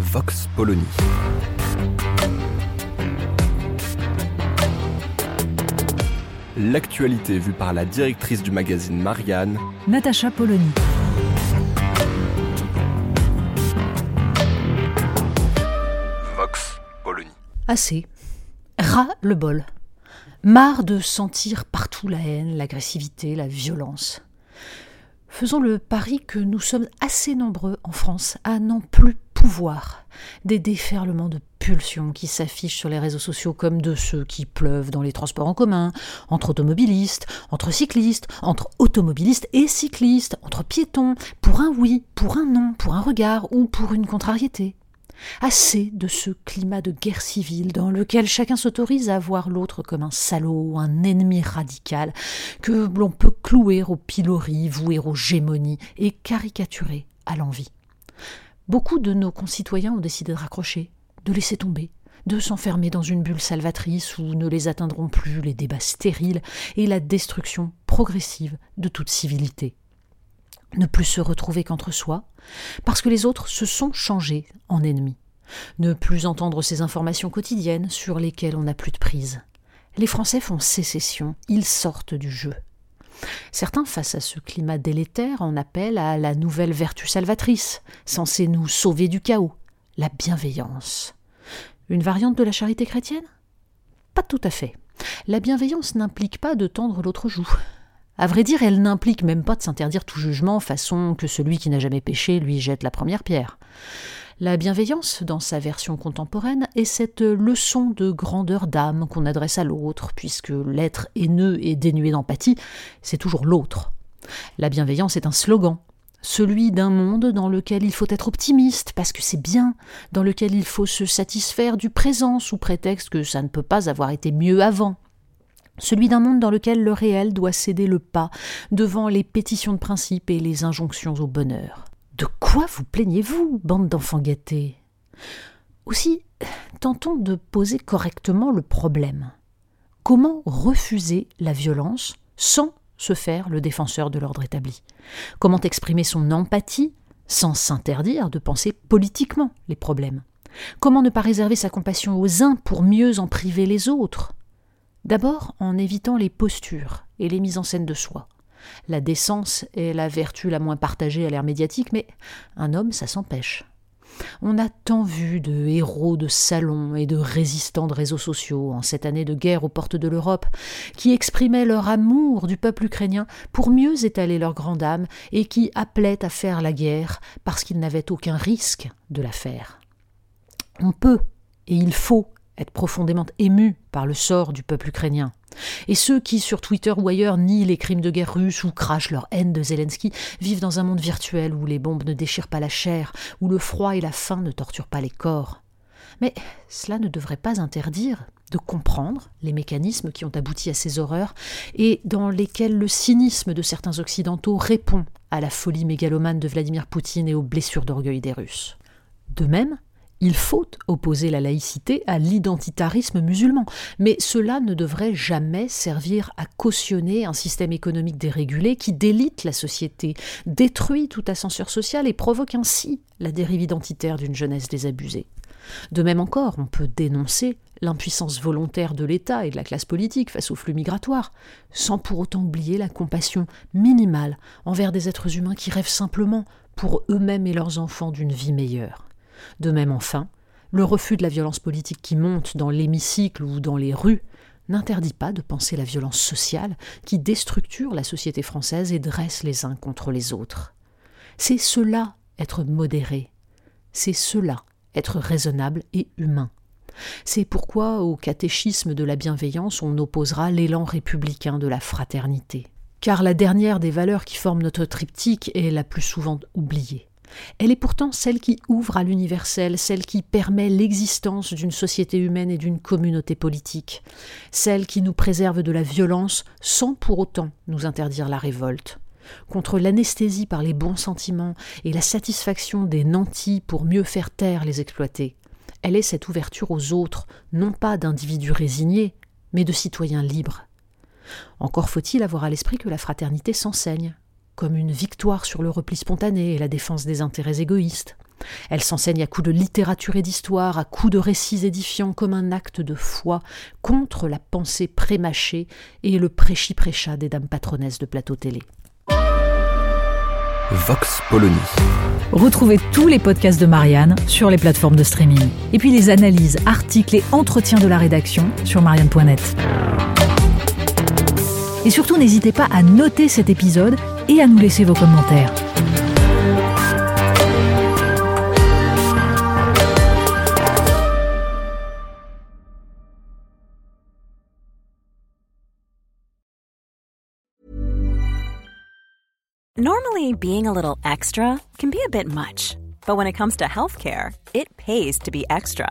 Vox Polony. L'actualité vue par la directrice du magazine Marianne, Natacha Polony. Vox Polony. Assez. Ras le bol. Marre de sentir partout la haine, l'agressivité, la violence. Faisons le pari que nous sommes assez nombreux en France à n'en plus des déferlements de pulsions qui s'affichent sur les réseaux sociaux comme de ceux qui pleuvent dans les transports en commun, entre automobilistes, entre cyclistes, entre automobilistes et cyclistes, entre piétons, pour un oui, pour un non, pour un regard ou pour une contrariété. Assez de ce climat de guerre civile dans lequel chacun s'autorise à voir l'autre comme un salaud, un ennemi radical, que l'on peut clouer au pilori, vouer aux gémonies et caricaturer à l'envie. Beaucoup de nos concitoyens ont décidé de raccrocher, de laisser tomber, de s'enfermer dans une bulle salvatrice où ne les atteindront plus les débats stériles et la destruction progressive de toute civilité ne plus se retrouver qu'entre soi, parce que les autres se sont changés en ennemis, ne plus entendre ces informations quotidiennes sur lesquelles on n'a plus de prise. Les Français font sécession, ils sortent du jeu. Certains, face à ce climat délétère, en appellent à la nouvelle vertu salvatrice, censée nous sauver du chaos, la bienveillance. Une variante de la charité chrétienne? Pas tout à fait. La bienveillance n'implique pas de tendre l'autre joue. À vrai dire, elle n'implique même pas de s'interdire tout jugement, façon que celui qui n'a jamais péché lui jette la première pierre. La bienveillance, dans sa version contemporaine, est cette leçon de grandeur d'âme qu'on adresse à l'autre, puisque l'être haineux et dénué d'empathie, c'est toujours l'autre. La bienveillance est un slogan, celui d'un monde dans lequel il faut être optimiste, parce que c'est bien, dans lequel il faut se satisfaire du présent sous prétexte que ça ne peut pas avoir été mieux avant celui d'un monde dans lequel le réel doit céder le pas devant les pétitions de principe et les injonctions au bonheur. De quoi vous plaignez-vous, bande d'enfants gâtés? Aussi, tentons de poser correctement le problème. Comment refuser la violence sans se faire le défenseur de l'ordre établi? Comment exprimer son empathie sans s'interdire de penser politiquement les problèmes? Comment ne pas réserver sa compassion aux uns pour mieux en priver les autres? D'abord en évitant les postures et les mises en scène de soi. La décence est la vertu la moins partagée à l'ère médiatique, mais un homme, ça s'empêche. On a tant vu de héros de salon et de résistants de réseaux sociaux en cette année de guerre aux portes de l'Europe, qui exprimaient leur amour du peuple ukrainien pour mieux étaler leur grande âme et qui appelaient à faire la guerre parce qu'ils n'avaient aucun risque de la faire. On peut et il faut être profondément ému par le sort du peuple ukrainien. Et ceux qui, sur Twitter ou ailleurs, nient les crimes de guerre russes ou crachent leur haine de Zelensky, vivent dans un monde virtuel où les bombes ne déchirent pas la chair, où le froid et la faim ne torturent pas les corps. Mais cela ne devrait pas interdire de comprendre les mécanismes qui ont abouti à ces horreurs et dans lesquels le cynisme de certains Occidentaux répond à la folie mégalomane de Vladimir Poutine et aux blessures d'orgueil des Russes. De même, il faut opposer la laïcité à l'identitarisme musulman, mais cela ne devrait jamais servir à cautionner un système économique dérégulé qui délite la société, détruit toute ascenseur social et provoque ainsi la dérive identitaire d'une jeunesse désabusée. De même encore, on peut dénoncer l'impuissance volontaire de l'État et de la classe politique face aux flux migratoires, sans pour autant oublier la compassion minimale envers des êtres humains qui rêvent simplement, pour eux-mêmes et leurs enfants, d'une vie meilleure. De même enfin, le refus de la violence politique qui monte dans l'hémicycle ou dans les rues n'interdit pas de penser la violence sociale qui déstructure la société française et dresse les uns contre les autres. C'est cela être modéré, c'est cela être raisonnable et humain. C'est pourquoi au catéchisme de la bienveillance on opposera l'élan républicain de la fraternité. car la dernière des valeurs qui forment notre triptyque est la plus souvent oubliée. Elle est pourtant celle qui ouvre à l'universel, celle qui permet l'existence d'une société humaine et d'une communauté politique, celle qui nous préserve de la violence sans pour autant nous interdire la révolte. Contre l'anesthésie par les bons sentiments et la satisfaction des nantis pour mieux faire taire les exploités. Elle est cette ouverture aux autres, non pas d'individus résignés, mais de citoyens libres. Encore faut-il avoir à l'esprit que la fraternité s'enseigne, comme une victoire sur le repli spontané et la défense des intérêts égoïstes. Elle s'enseigne à coups de littérature et d'histoire, à coups de récits édifiants comme un acte de foi contre la pensée prémâchée et le prêchi-prêcha des dames patronesses de plateau télé. Vox Polony. Retrouvez tous les podcasts de Marianne sur les plateformes de streaming. Et puis les analyses, articles et entretiens de la rédaction sur marianne.net. Et surtout, n'hésitez pas à noter cet épisode et à nous laisser vos commentaires. Normally, being a little extra can be a bit much, but when it comes to healthcare, it pays to be extra.